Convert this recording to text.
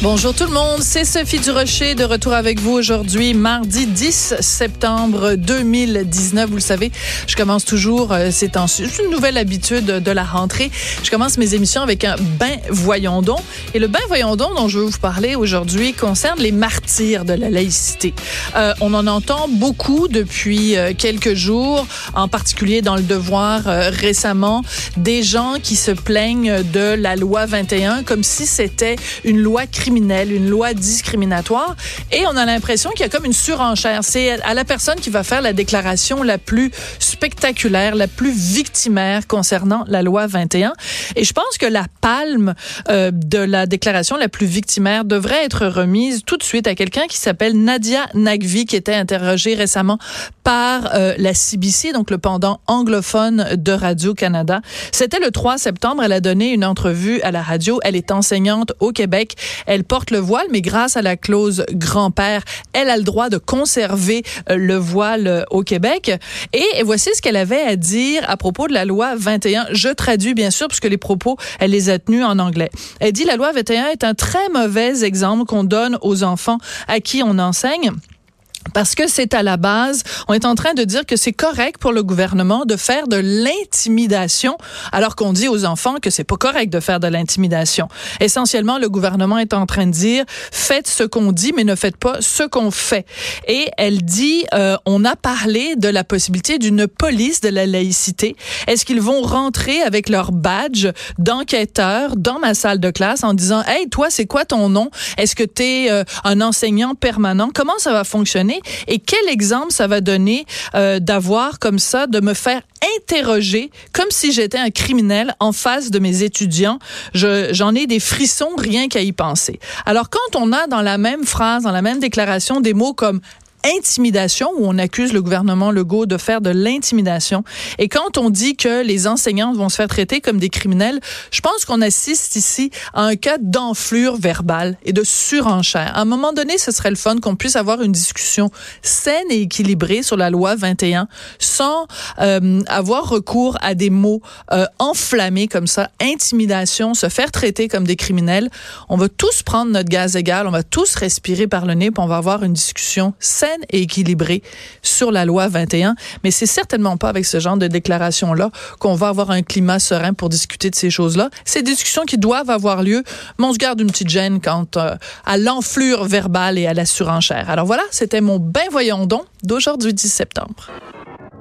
Bonjour tout le monde, c'est Sophie Durocher de retour avec vous aujourd'hui, mardi 10 septembre 2019. Vous le savez, je commence toujours, euh, c'est une nouvelle habitude de la rentrée. Je commence mes émissions avec un bain voyons donc. Et le bain voyons donc dont je veux vous parler aujourd'hui concerne les martyrs de la laïcité. Euh, on en entend beaucoup depuis euh, quelques jours, en particulier dans le Devoir récemment, des gens qui se plaignent de la loi 21 comme si c'était une loi criminelle une loi discriminatoire. Et on a l'impression qu'il y a comme une surenchère. C'est à la personne qui va faire la déclaration la plus spectaculaire, la plus victimaire concernant la loi 21. Et je pense que la palme euh, de la déclaration la plus victimaire devrait être remise tout de suite à quelqu'un qui s'appelle Nadia Nagvi, qui était interrogée récemment par euh, la CBC, donc le pendant anglophone de Radio-Canada. C'était le 3 septembre. Elle a donné une entrevue à la radio. Elle est enseignante au Québec. Elle elle porte le voile, mais grâce à la clause grand-père, elle a le droit de conserver euh, le voile euh, au Québec. Et voici ce qu'elle avait à dire à propos de la loi 21. Je traduis bien sûr, puisque les propos, elle les a tenus en anglais. Elle dit, la loi 21 est un très mauvais exemple qu'on donne aux enfants à qui on enseigne parce que c'est à la base, on est en train de dire que c'est correct pour le gouvernement de faire de l'intimidation, alors qu'on dit aux enfants que c'est pas correct de faire de l'intimidation. Essentiellement, le gouvernement est en train de dire faites ce qu'on dit, mais ne faites pas ce qu'on fait. Et elle dit, euh, on a parlé de la possibilité d'une police de la laïcité. Est-ce qu'ils vont rentrer avec leur badge d'enquêteur dans ma salle de classe en disant, hey, toi, c'est quoi ton nom? Est-ce que tu es euh, un enseignant permanent? Comment ça va fonctionner? Et quel exemple ça va donner d'avoir comme ça, de me faire interroger comme si j'étais un criminel en face de mes étudiants. J'en ai des frissons rien qu'à y penser. Alors quand on a dans la même phrase, dans la même déclaration, des mots comme intimidation, où on accuse le gouvernement Legault de faire de l'intimidation. Et quand on dit que les enseignants vont se faire traiter comme des criminels, je pense qu'on assiste ici à un cas d'enflure verbale et de surenchère. À un moment donné, ce serait le fun qu'on puisse avoir une discussion saine et équilibrée sur la loi 21 sans euh, avoir recours à des mots euh, enflammés comme ça, intimidation, se faire traiter comme des criminels. On va tous prendre notre gaz égal, on va tous respirer par le nez, puis on va avoir une discussion et équilibrée sur la loi 21. Mais c'est certainement pas avec ce genre de déclaration-là qu'on va avoir un climat serein pour discuter de ces choses-là. Ces discussions qui doivent avoir lieu, mais on se garde une petite gêne quant euh, à l'enflure verbale et à la surenchère. Alors voilà, c'était mon ben voyons donc d'aujourd'hui 10 septembre.